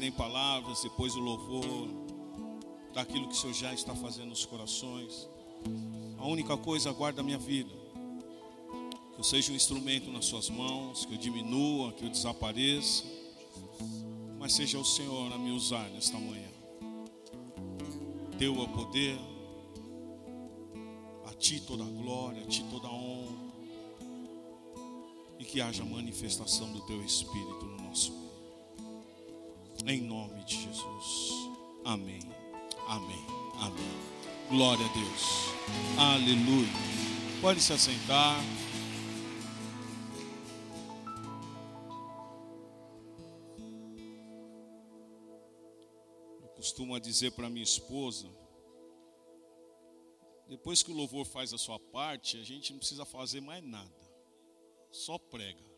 nem palavras, depois o louvor, daquilo que o Senhor já está fazendo nos corações. A única coisa, guarda a minha vida. Que eu seja um instrumento nas suas mãos, que eu diminua, que eu desapareça. Mas seja o Senhor a me usar nesta manhã. Teu o poder, a Ti toda a glória, a Ti toda a honra. E que haja manifestação do Teu Espírito. Em nome de Jesus. Amém. Amém. Amém. Glória a Deus. Aleluia. Pode se assentar. Eu costumo dizer para minha esposa, depois que o louvor faz a sua parte, a gente não precisa fazer mais nada. Só prega.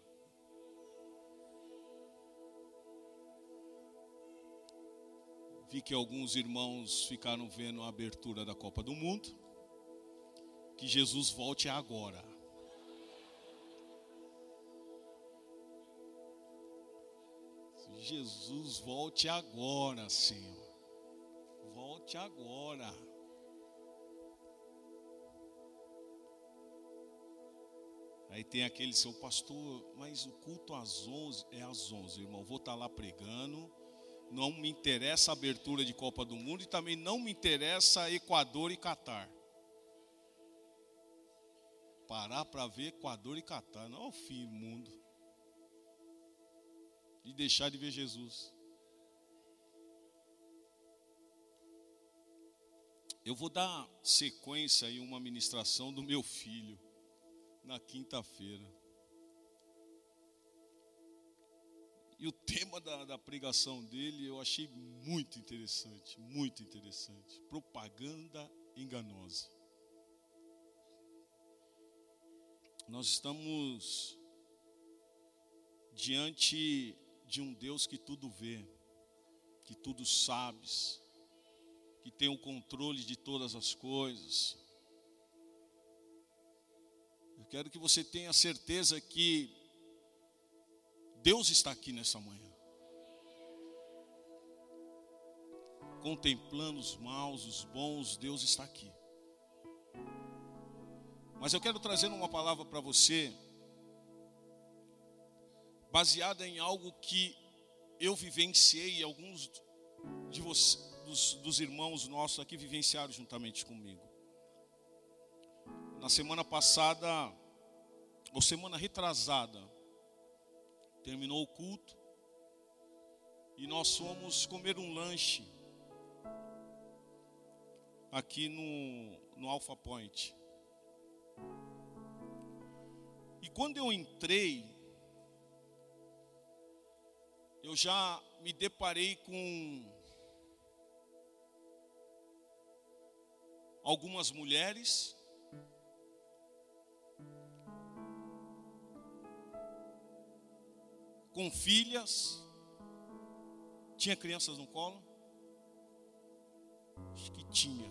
Vi que alguns irmãos ficaram vendo a abertura da Copa do Mundo. Que Jesus volte agora. Jesus volte agora, Senhor. Volte agora. Aí tem aquele seu pastor, mas o culto às 11 é às 11, irmão. Vou estar lá pregando não me interessa a abertura de Copa do Mundo e também não me interessa Equador e Catar. Parar para ver Equador e Catar, não é o fim do mundo. E deixar de ver Jesus. Eu vou dar sequência em uma ministração do meu filho na quinta-feira. E o tema da, da, pregação dele eu achei muito interessante, muito interessante. Propaganda enganosa. Nós estamos diante de um Deus que tudo vê, que tudo sabe, que tem o controle de todas as coisas. Eu quero que você tenha certeza que Deus está aqui nessa manhã. Contemplando os maus, os bons, Deus está aqui. Mas eu quero trazer uma palavra para você, baseada em algo que eu vivenciei e alguns de você, dos, dos irmãos nossos aqui vivenciaram juntamente comigo. Na semana passada, ou semana retrasada, terminou o culto e nós fomos comer um lanche aqui no, no Alpha Point. E quando eu entrei, eu já me deparei com algumas mulheres com filhas. Tinha crianças no colo? Acho que tinha.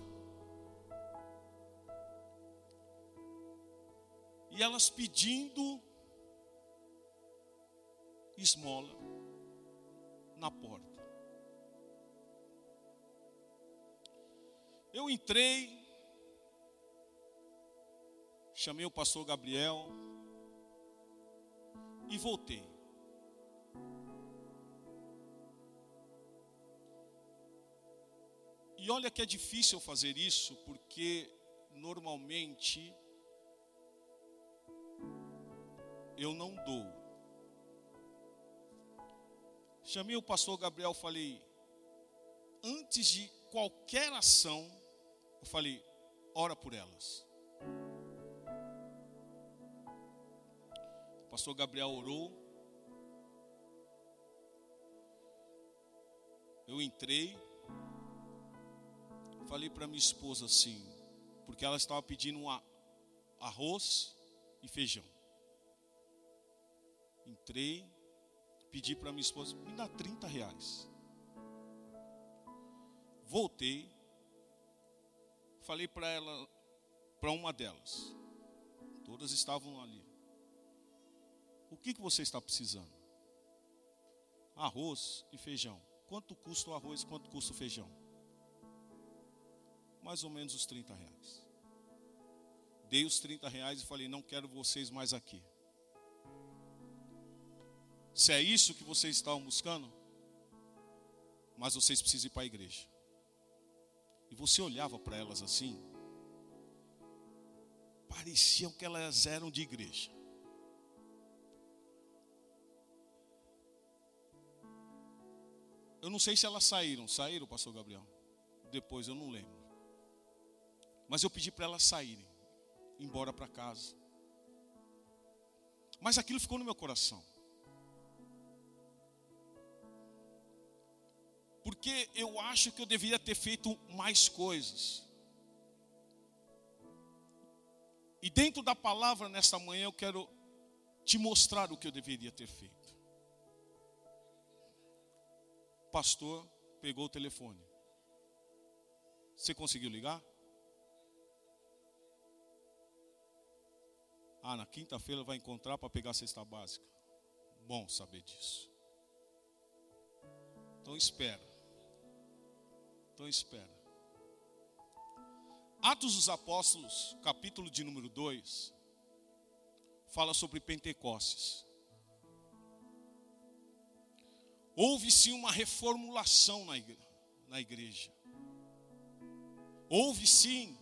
E elas pedindo esmola na porta. Eu entrei, chamei o pastor Gabriel e voltei. Olha que é difícil fazer isso, porque normalmente eu não dou. Chamei o pastor Gabriel, falei, antes de qualquer ação, eu falei, ora por elas. O pastor Gabriel orou. Eu entrei falei para minha esposa assim, porque ela estava pedindo um arroz e feijão. Entrei, pedi para minha esposa, me dá 30 reais. Voltei, falei para ela, para uma delas, todas estavam ali. O que, que você está precisando? Arroz e feijão. quanto custa o arroz, quanto custa o feijão? Mais ou menos os 30 reais. Dei os 30 reais e falei: não quero vocês mais aqui. Se é isso que vocês estavam buscando, mas vocês precisam ir para a igreja. E você olhava para elas assim, pareciam que elas eram de igreja. Eu não sei se elas saíram. Saíram, pastor Gabriel? Depois eu não lembro. Mas eu pedi para elas saírem, embora para casa. Mas aquilo ficou no meu coração. Porque eu acho que eu deveria ter feito mais coisas. E dentro da palavra nesta manhã eu quero te mostrar o que eu deveria ter feito pastor pegou o telefone. Você conseguiu ligar? Ah, na quinta-feira vai encontrar para pegar a cesta básica. Bom saber disso. Então espera. Então espera. Atos dos Apóstolos, capítulo de número 2, fala sobre Pentecostes. Houve sim uma reformulação. Na igreja. Houve sim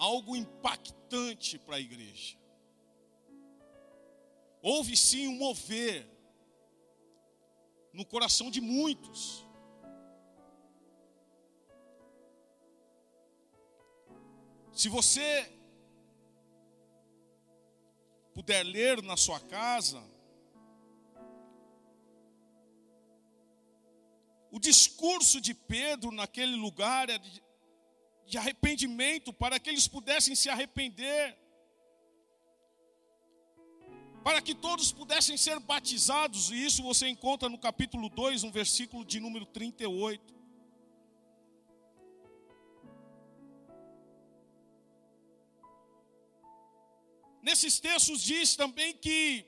algo impactante para a igreja. Houve sim um mover no coração de muitos. Se você puder ler na sua casa, O discurso de Pedro naquele lugar era de, de arrependimento, para que eles pudessem se arrepender, para que todos pudessem ser batizados, e isso você encontra no capítulo 2, no versículo de número 38. Nesses textos diz também que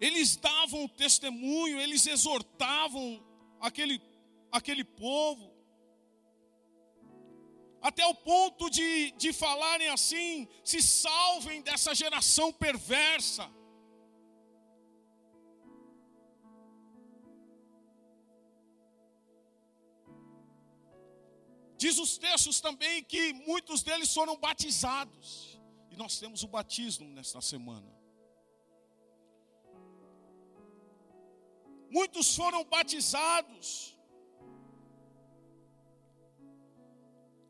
eles davam testemunho, eles exortavam aquele, aquele povo, até o ponto de, de falarem assim: se salvem dessa geração perversa. Diz os textos também que muitos deles foram batizados, e nós temos o batismo nesta semana. muitos foram batizados.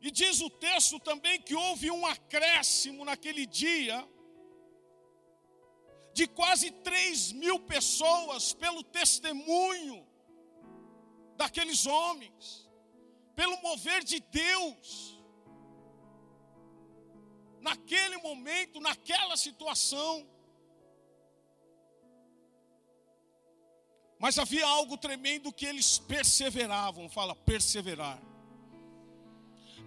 E diz o texto também que houve um acréscimo naquele dia, de quase 3 mil pessoas, pelo testemunho daqueles homens, pelo mover de Deus, naquele momento, naquela situação. Mas havia algo tremendo que eles perseveravam, fala perseverar.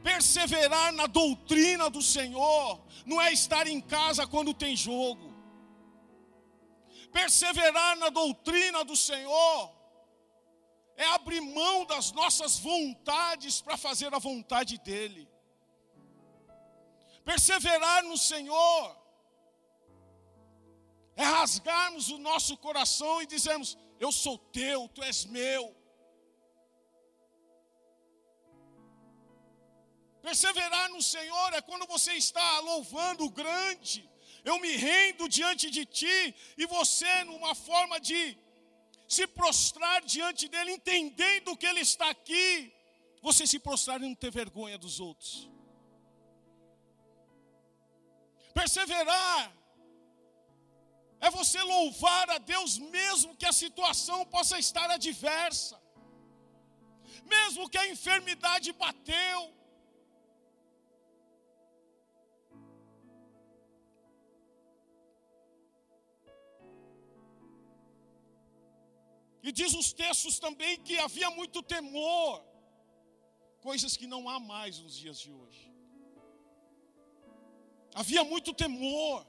Perseverar na doutrina do Senhor não é estar em casa quando tem jogo. Perseverar na doutrina do Senhor é abrir mão das nossas vontades para fazer a vontade dEle. Perseverar no Senhor é rasgarmos o nosso coração e dizermos: eu sou teu, tu és meu. Perseverar no Senhor é quando você está louvando o grande. Eu me rendo diante de ti e você, numa forma de se prostrar diante dele, entendendo que ele está aqui, você se prostrar e não ter vergonha dos outros. Perseverar é você louvar a Deus mesmo que a situação possa estar adversa, mesmo que a enfermidade bateu. E diz os textos também que havia muito temor, coisas que não há mais nos dias de hoje. Havia muito temor.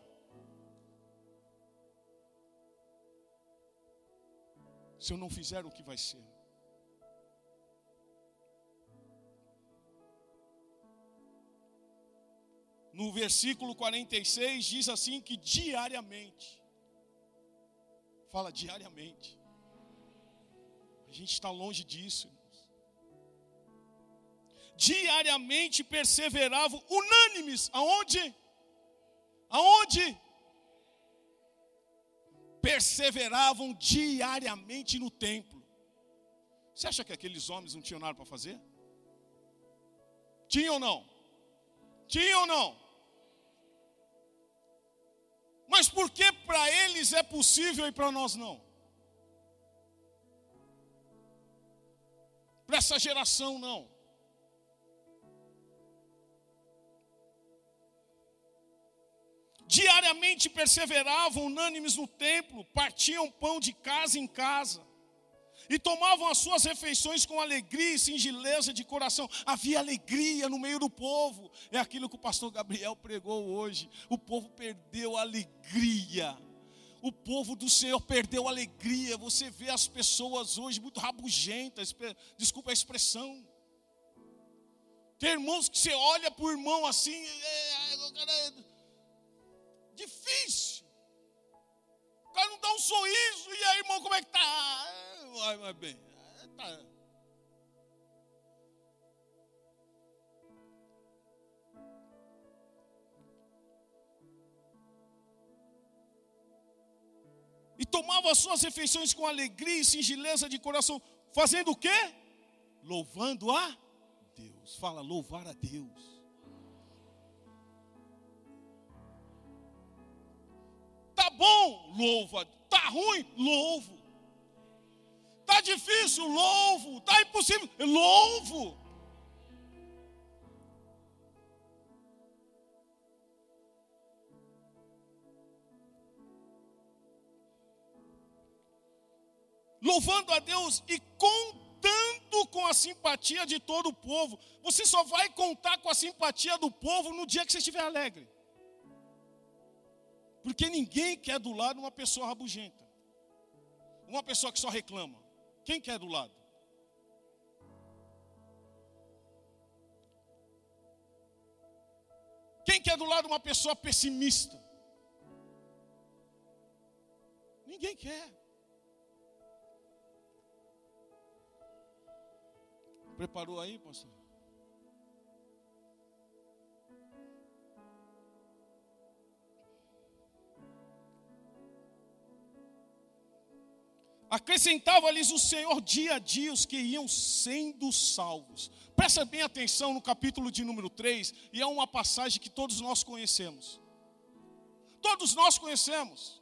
se eu não fizer o que vai ser. No versículo 46 diz assim que diariamente, fala diariamente, a gente está longe disso. Diariamente perseveravam unânimes, aonde? Aonde? perseveravam diariamente no templo. Você acha que aqueles homens não tinham nada para fazer? Tinham ou não? Tinham ou não? Mas por que para eles é possível e para nós não? Para essa geração não. Diariamente perseveravam unânimes no templo, partiam pão de casa em casa e tomavam as suas refeições com alegria e singeleza de coração. Havia alegria no meio do povo. É aquilo que o pastor Gabriel pregou hoje. O povo perdeu a alegria. O povo do Senhor perdeu a alegria. Você vê as pessoas hoje muito rabugentas, desculpa a expressão. Tem irmãos que você olha para o irmão assim, é, é, Difícil. O cara não dá um sorriso, e aí, irmão, como é que tá? Vai, vai bem. Tá. E tomava as suas refeições com alegria e singeleza de coração, fazendo o quê? Louvando a Deus. Fala, louvar a Deus. Tá bom, louva. Tá ruim, louvo. Tá difícil, louvo. Tá impossível, louvo. Louvando a Deus e contando com a simpatia de todo o povo. Você só vai contar com a simpatia do povo no dia que você estiver alegre. Porque ninguém quer do lado uma pessoa rabugenta. Uma pessoa que só reclama. Quem quer do lado? Quem quer do lado uma pessoa pessimista? Ninguém quer. Preparou aí, pastor? Acrescentava-lhes o Senhor dia a dia os que iam sendo salvos. Presta bem atenção no capítulo de número 3, e é uma passagem que todos nós conhecemos. Todos nós conhecemos.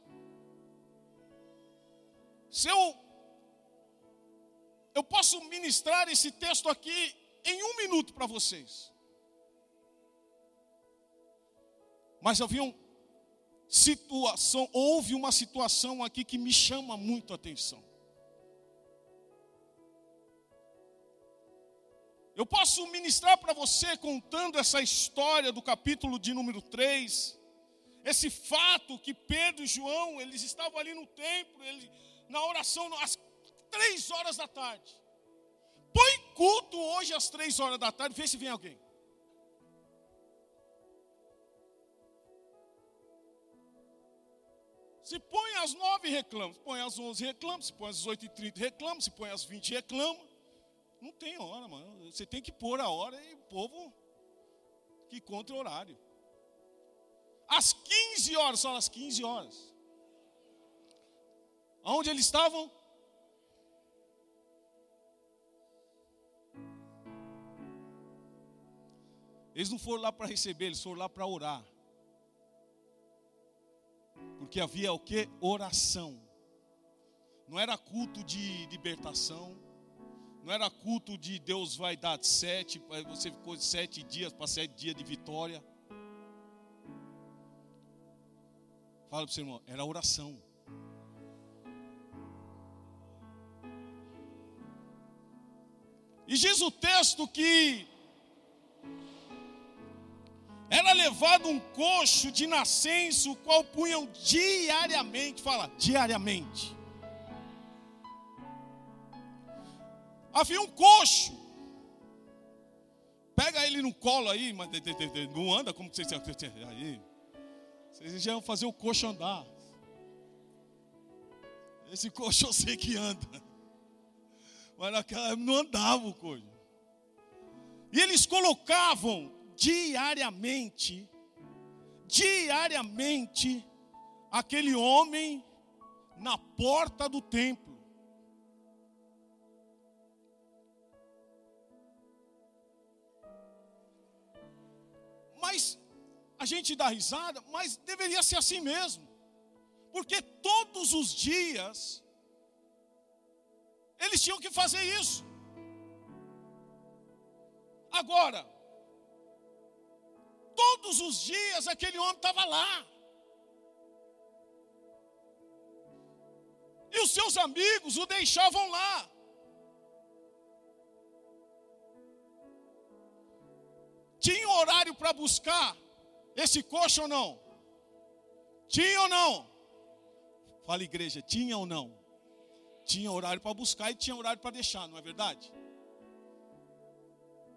Se eu, eu posso ministrar esse texto aqui em um minuto para vocês. Mas havia um, situação, houve uma situação aqui que me chama muito a atenção. Eu posso ministrar para você contando essa história do capítulo de número 3, esse fato que Pedro e João, eles estavam ali no templo, ele, na oração, às três horas da tarde. Põe culto hoje às três horas da tarde, vê se vem alguém. Se põe às nove, reclama. Se põe às onze, reclama. Se põe às oito e trinta, reclama. Se põe às vinte, reclama. Não tem hora, mano. Você tem que pôr a hora e o povo que conta o horário. Às 15 horas, só às 15 horas. Aonde eles estavam? Eles não foram lá para receber, eles foram lá para orar. Porque havia o que? Oração. Não era culto de libertação. Não era culto de Deus vai dar sete, você ficou sete dias para sete dias de vitória. Fala para o seu irmão, era oração. E diz o texto que era levado um coxo de nascença, o qual punham diariamente, fala, diariamente. Havia um coxo. Pega ele no colo aí, mas não anda como vocês aí. Vocês já fazer o coxo andar. Esse coxo eu sei que anda. Mas naquela não andava o coxo. E eles colocavam diariamente, diariamente, aquele homem na porta do templo. Mas a gente dá risada, mas deveria ser assim mesmo. Porque todos os dias eles tinham que fazer isso. Agora, todos os dias aquele homem estava lá. E os seus amigos o deixavam lá. Tinha horário para buscar esse coxo ou não? Tinha ou não? Fala igreja, tinha ou não? Tinha horário para buscar e tinha horário para deixar, não é verdade?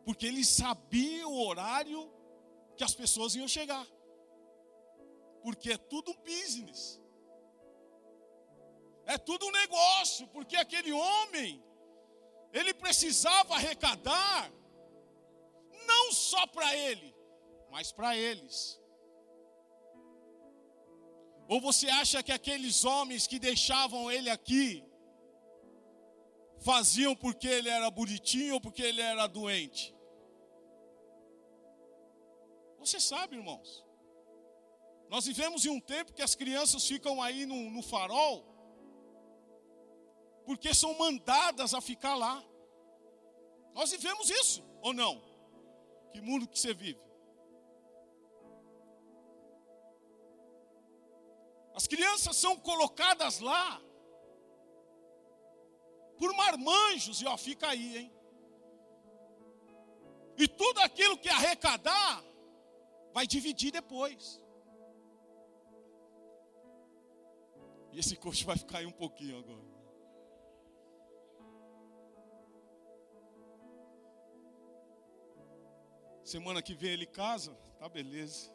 Porque ele sabia o horário que as pessoas iam chegar. Porque é tudo um business. É tudo um negócio, porque aquele homem ele precisava arrecadar não só para ele, mas para eles. Ou você acha que aqueles homens que deixavam ele aqui faziam porque ele era bonitinho ou porque ele era doente? Você sabe, irmãos. Nós vivemos em um tempo que as crianças ficam aí no, no farol, porque são mandadas a ficar lá. Nós vivemos isso, ou não? Que mundo que você vive? As crianças são colocadas lá por marmanjos, e ó, fica aí, hein? E tudo aquilo que arrecadar, vai dividir depois. E esse coxo vai ficar aí um pouquinho agora. Semana que vem ele casa, tá beleza.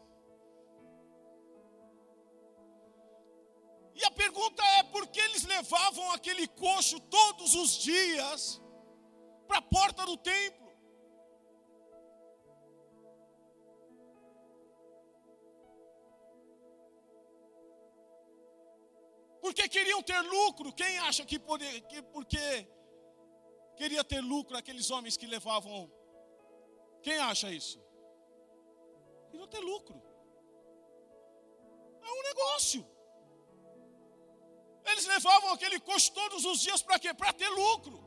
E a pergunta é: por que eles levavam aquele coxo todos os dias para a porta do templo? Porque queriam ter lucro. Quem acha que, que porque queria ter lucro aqueles homens que levavam? Quem acha isso? Queriam ter lucro. É um negócio. Eles levavam aquele coxo todos os dias para quê? Para ter lucro.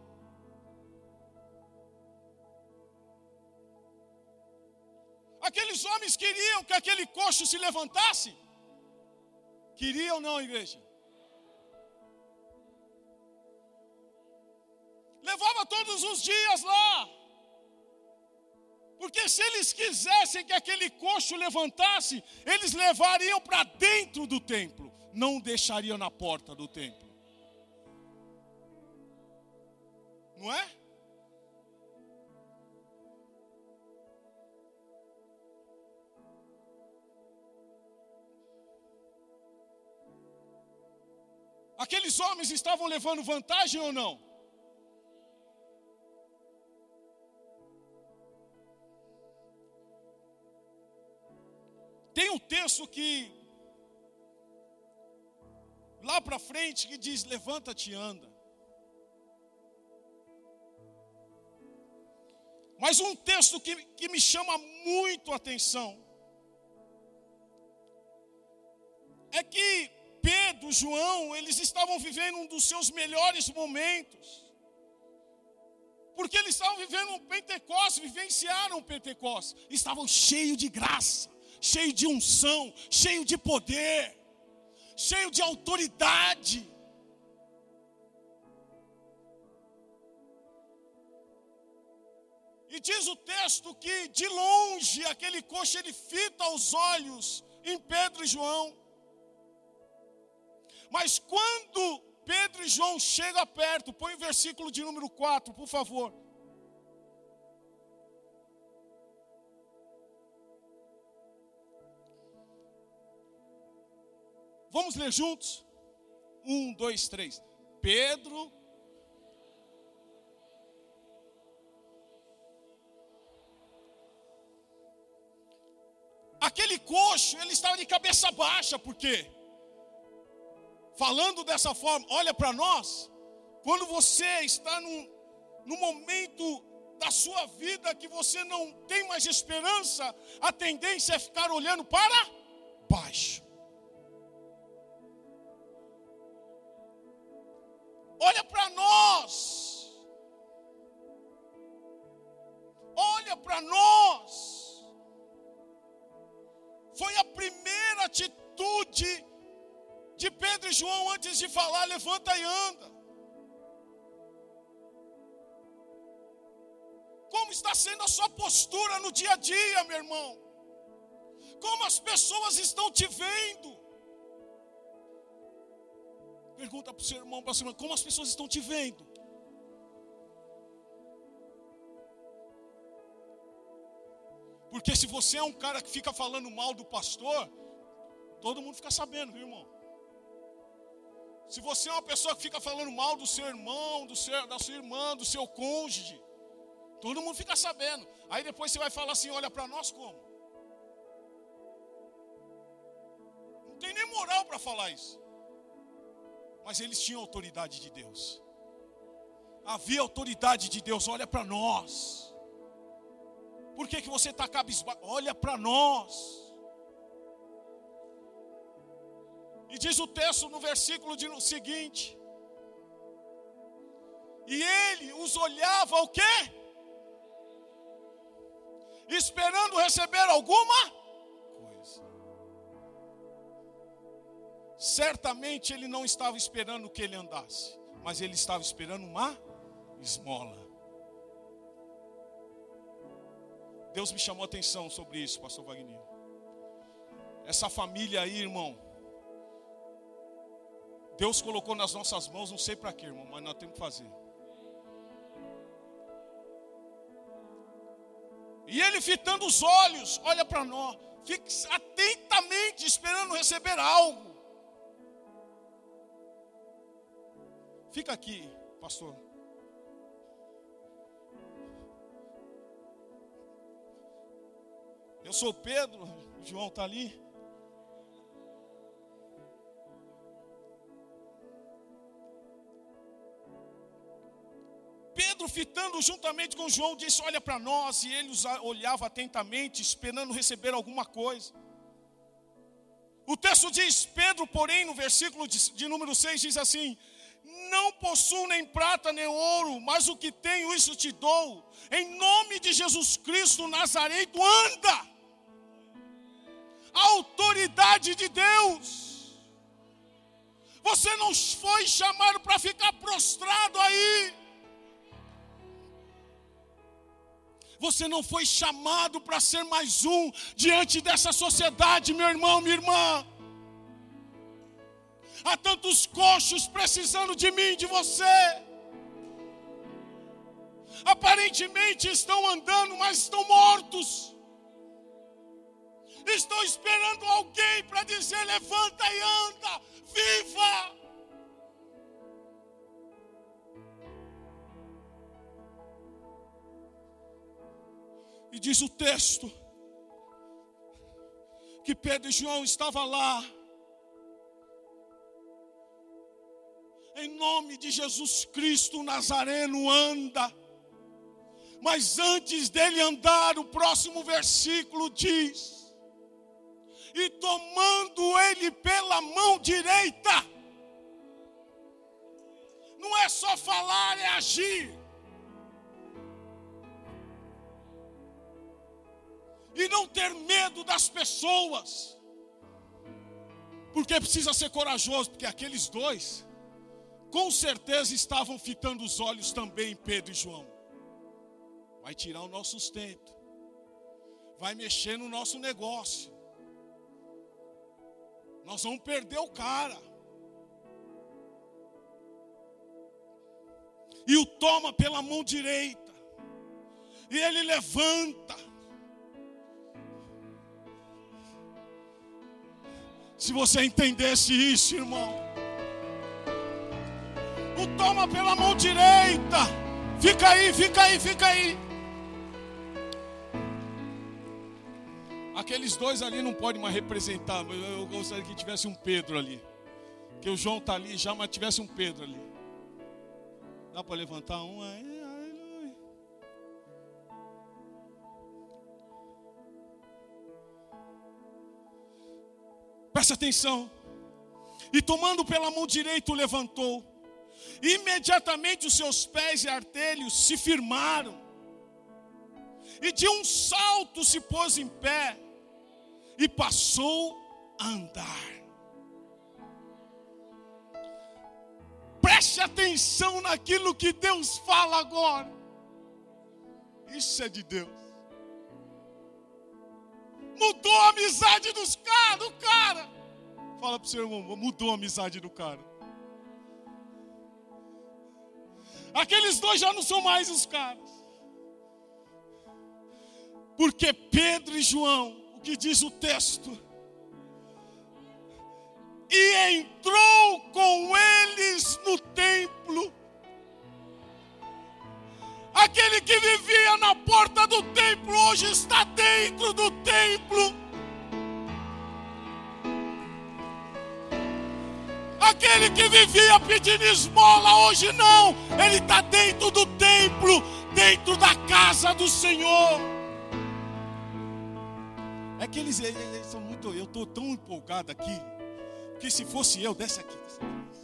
Aqueles homens queriam que aquele coxo se levantasse? Queriam ou não, igreja? Todos os dias lá. Porque se eles quisessem que aquele coxo levantasse, eles levariam para dentro do templo, não deixariam na porta do templo. Não é? Aqueles homens estavam levando vantagem ou não? Tem um texto que, lá para frente, que diz: Levanta-te e anda. Mas um texto que, que me chama muito a atenção é que Pedro, João, eles estavam vivendo um dos seus melhores momentos. Porque eles estavam vivendo um Pentecostes, vivenciaram um Pentecostes, estavam cheios de graça cheio de unção, cheio de poder, cheio de autoridade. E diz o texto que de longe aquele coxo ele fita os olhos em Pedro e João. Mas quando Pedro e João chegam perto, põe o versículo de número 4, por favor. Vamos ler juntos? Um, dois, três. Pedro. Aquele coxo, ele estava de cabeça baixa, por quê? Falando dessa forma, olha para nós, quando você está num, num momento da sua vida que você não tem mais esperança, a tendência é ficar olhando para baixo. Olha para nós. Olha para nós. Foi a primeira atitude de Pedro e João antes de falar: levanta e anda. Como está sendo a sua postura no dia a dia, meu irmão? Como as pessoas estão te vendo? Pergunta para o seu irmão, para a sua irmã, como as pessoas estão te vendo? Porque se você é um cara que fica falando mal do pastor, todo mundo fica sabendo, viu, irmão? Se você é uma pessoa que fica falando mal do seu irmão, do seu, da sua irmã, do seu cônjuge, todo mundo fica sabendo. Aí depois você vai falar assim: olha para nós como? Não tem nem moral para falar isso. Mas eles tinham autoridade de Deus. Havia autoridade de Deus, olha para nós. Por que, que você está cabisbaixo? Olha para nós. E diz o texto no versículo de, no seguinte: E ele os olhava o quê? Esperando receber alguma Certamente ele não estava esperando que ele andasse, mas ele estava esperando uma esmola. Deus me chamou a atenção sobre isso, pastor Wagner. Essa família aí, irmão, Deus colocou nas nossas mãos, não sei para quê, irmão, mas nós temos que fazer. E ele fitando os olhos, olha para nós, fica atentamente esperando receber algo. Fica aqui, pastor. Eu sou Pedro, o João está ali. Pedro, fitando juntamente com João, disse: Olha para nós, e ele os olhava atentamente, esperando receber alguma coisa. O texto diz: Pedro, porém, no versículo de, de número 6, diz assim: Não possuo nem prata nem ouro, mas o que tenho, isso te dou. Em nome de Jesus Cristo Nazareno, anda. A autoridade de Deus. Você não foi chamado para ficar prostrado aí. Você não foi chamado para ser mais um diante dessa sociedade, meu irmão, minha irmã. Há tantos coxos precisando de mim, de você. Aparentemente estão andando, mas estão mortos. Estão esperando alguém para dizer: levanta e anda, viva. E diz o texto que Pedro e João estavam lá. Em nome de Jesus Cristo Nazareno anda. Mas antes dele andar, o próximo versículo diz: E tomando ele pela mão direita, não é só falar, é agir. e não ter medo das pessoas, porque precisa ser corajoso, porque aqueles dois, com certeza estavam fitando os olhos também, Pedro e João. Vai tirar o nosso sustento, vai mexer no nosso negócio, nós vamos perder o cara. e o toma pela mão direita, e ele levanta. Se você entendesse isso, irmão, o toma pela mão direita, fica aí, fica aí, fica aí. Aqueles dois ali não podem mais representar, eu gostaria que tivesse um Pedro ali. Que o João está ali já, mas tivesse um Pedro ali. Dá para levantar um aí? Presta atenção. E tomando pela mão direita, o levantou. Imediatamente os seus pés e artelhos se firmaram. E de um salto se pôs em pé e passou a andar. Preste atenção naquilo que Deus fala agora. Isso é de Deus. Mudou a amizade dos do cara. Fala para o seu irmão, mudou a amizade do cara. Aqueles dois já não são mais os caras. Porque Pedro e João que diz o texto. E entrou com eles no templo. Aquele que vivia na porta do templo hoje está dentro do templo. Aquele que vivia pedindo esmola hoje não, ele está dentro do templo, dentro da casa do Senhor. É que eles, eles, eles são muito. Eu estou tão empolgado aqui. Que se fosse eu, desce aqui. Desce aqui.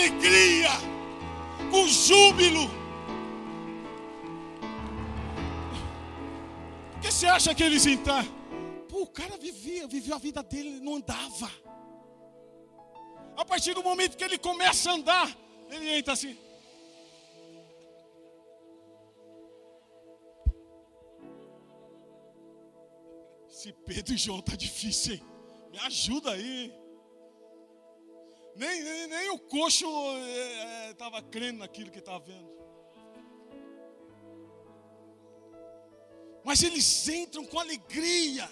Alegria, com júbilo. Por que você acha que eles entraram? o cara vivia, vivia a vida dele, ele não andava. A partir do momento que ele começa a andar, ele entra assim. Se Pedro e João tá difícil, hein? Me ajuda aí. Nem, nem, nem o coxo estava é, é, crendo naquilo que estava vendo. Mas eles entram com alegria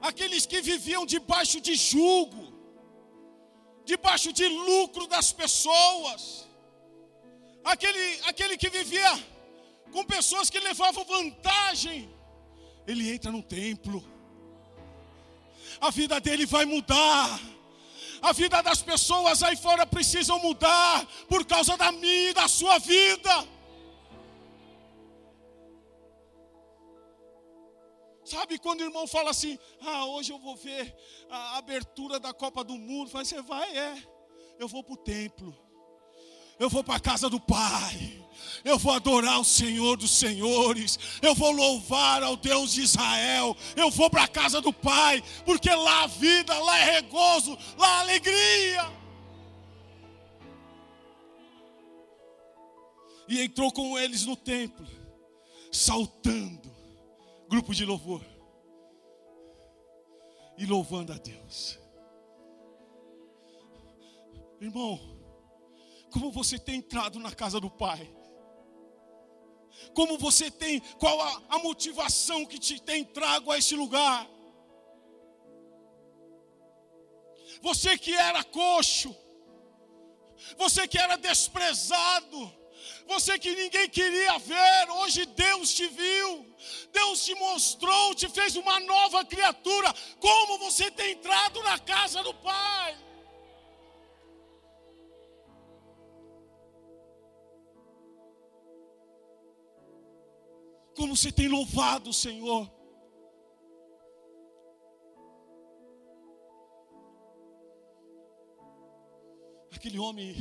aqueles que viviam debaixo de julgo, debaixo de lucro das pessoas, aquele, aquele que vivia com pessoas que levavam vantagem, ele entra no templo, a vida dele vai mudar. A vida das pessoas aí fora precisam mudar por causa da minha e da sua vida. Sabe quando o irmão fala assim: Ah, hoje eu vou ver a abertura da Copa do Mundo? Fala, você vai, é. Eu vou para o templo. Eu vou para a casa do Pai. Eu vou adorar o Senhor dos Senhores. Eu vou louvar ao Deus de Israel. Eu vou para a casa do Pai. Porque lá a vida, lá é regozo, lá a alegria. E entrou com eles no templo, saltando grupo de louvor e louvando a Deus. Irmão, como você tem entrado na casa do Pai? Como você tem, qual a, a motivação que te tem trago a esse lugar? Você que era coxo, você que era desprezado, você que ninguém queria ver, hoje Deus te viu, Deus te mostrou, te fez uma nova criatura. Como você tem entrado na casa do Pai? Como você tem louvado o Senhor? Aquele homem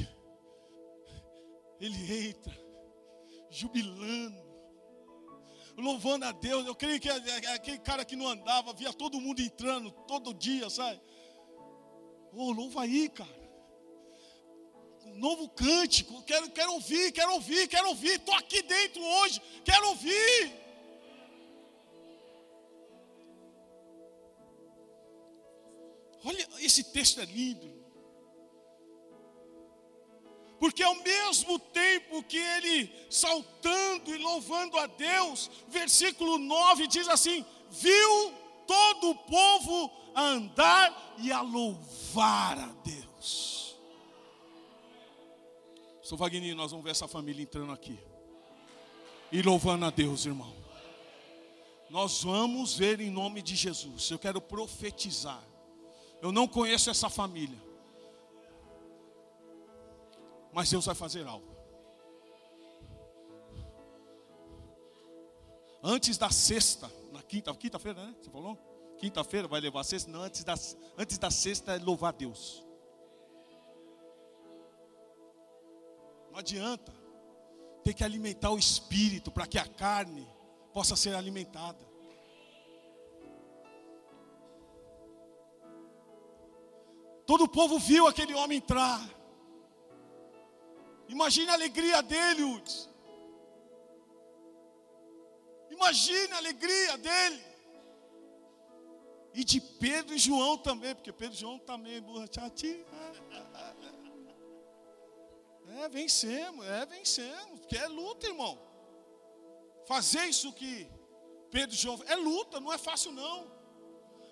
ele entra, jubilando, louvando a Deus. Eu creio que é, é, aquele cara que não andava, via todo mundo entrando todo dia, sabe? Oh, louva aí, cara. Novo cântico. Quero, quero ouvir, quero ouvir, quero ouvir. Estou aqui dentro hoje, quero ouvir. Olha, esse texto é lindo. Porque ao mesmo tempo que ele saltando e louvando a Deus, versículo 9 diz assim: viu todo o povo a andar e a louvar a Deus. Sou Wagner, nós vamos ver essa família entrando aqui e louvando a Deus, irmão. Nós vamos ver em nome de Jesus. Eu quero profetizar. Eu não conheço essa família. Mas Deus vai fazer algo. Antes da sexta, na quinta, quinta-feira, né? Você falou? Quinta-feira vai levar a sexta? Não, antes da, antes da sexta é louvar Deus. Não adianta. Tem que alimentar o espírito para que a carne possa ser alimentada. Todo o povo viu aquele homem entrar. Imagine a alegria dele. Imagine a alegria dele. E de Pedro e João também, porque Pedro e João também borrachatinho. É, vencemos, é, vencemos, porque é luta, irmão. Fazer isso que Pedro e João, é luta, não é fácil não.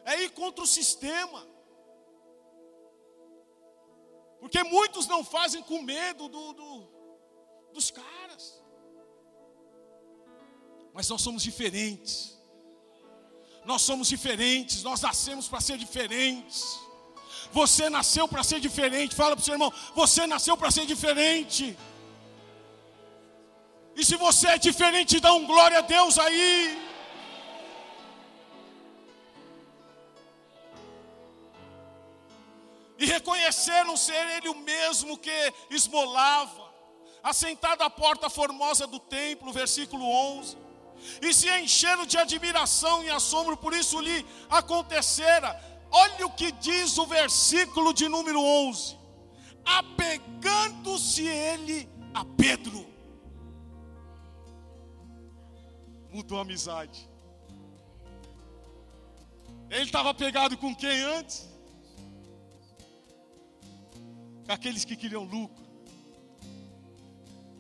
É ir contra o sistema. Porque muitos não fazem com medo do, do, dos caras. Mas nós somos diferentes. Nós somos diferentes, nós nascemos para ser diferentes. Você nasceu para ser diferente. Fala para o seu irmão, você nasceu para ser diferente. E se você é diferente, dá um glória a Deus aí. e reconheceram ser ele o mesmo que esmolava, assentado à porta formosa do templo, versículo 11, e se encheram de admiração e assombro, por isso lhe acontecera. Olha o que diz o versículo de número 11: apegando-se ele a Pedro, mudou a amizade. Ele estava pegado com quem antes? com aqueles que queriam lucro.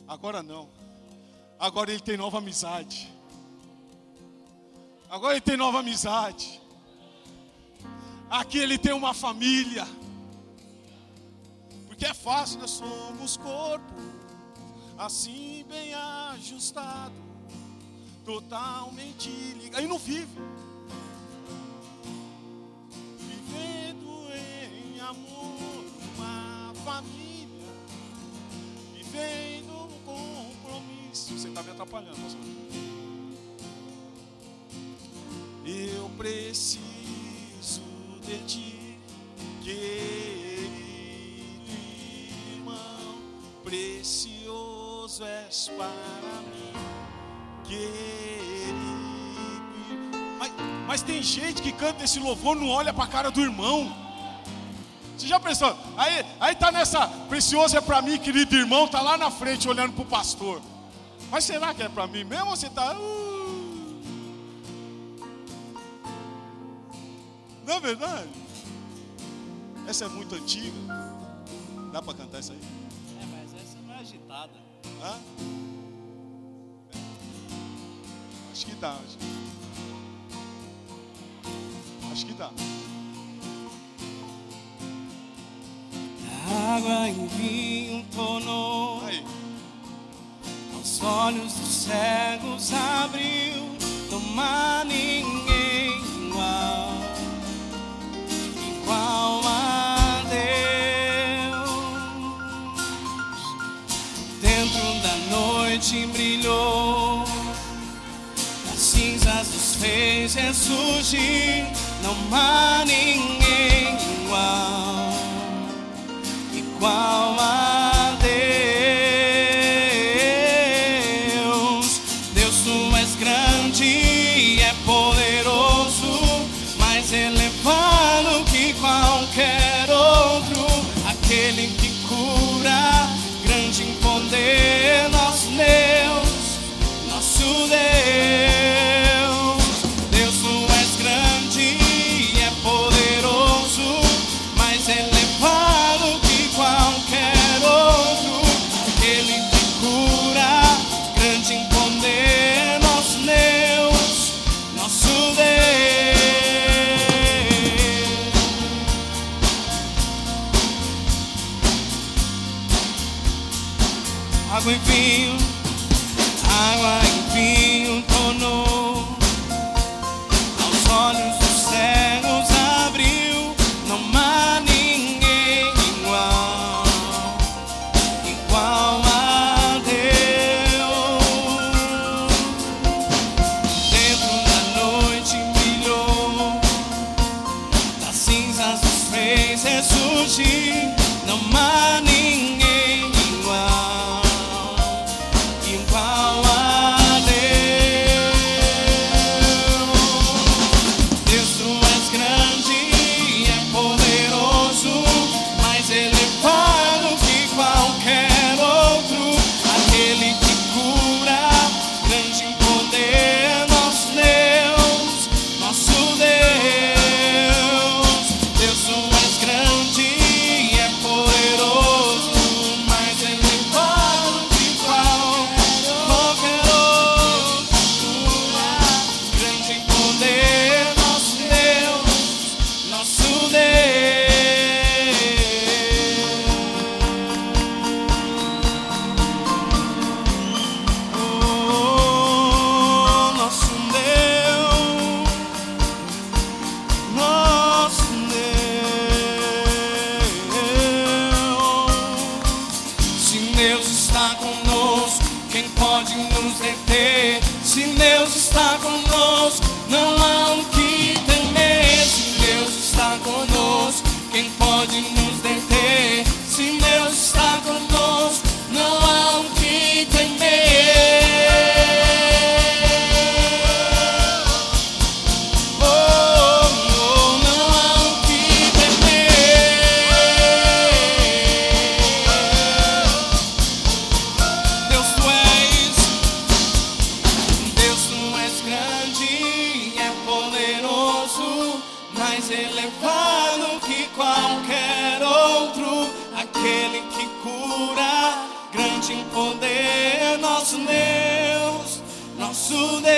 Agora não. Agora ele tem nova amizade. Agora ele tem nova amizade. Aqui ele tem uma família. Porque é fácil, nós somos corpo, assim bem ajustado, totalmente ligado. Aí não vive. Vivendo em amor família, vivendo no compromisso. Você está me atrapalhando, pastor. Eu preciso ti, querido irmão, precioso és para mim, querido. Mas, mas tem gente que canta esse louvor, não olha para a cara do irmão. Você já pensou? Aí, aí tá nessa, precioso é para mim, querido irmão, tá lá na frente olhando para o pastor. Mas será que é para mim mesmo ou você está? Uh... verdade? Essa é muito antiga. Dá para cantar isso aí? É, mas essa não é agitada. Hã? Acho que dá. Acho que, acho que dá. água em vinho tornou. Aos olhos dos cegos abriu, não há ressurgir, não há ninguém mais elevado que qualquer outro, aquele que cura, grande em poder, nosso Deus, nosso Deus.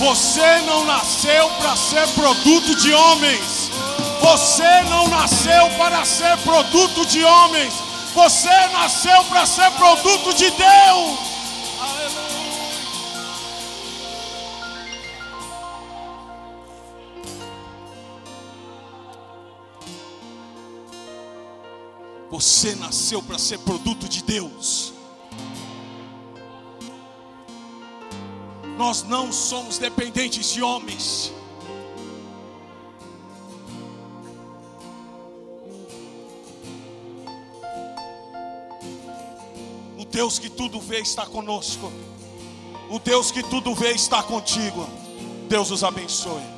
Você não nasceu para ser produto de homens. Você não nasceu para ser produto de homens. Você nasceu para ser produto de Deus. Você nasceu para ser produto de Deus. Nós não somos dependentes de homens. Deus que tudo vê está conosco. O Deus que tudo vê está contigo. Deus os abençoe.